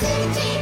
Take, take.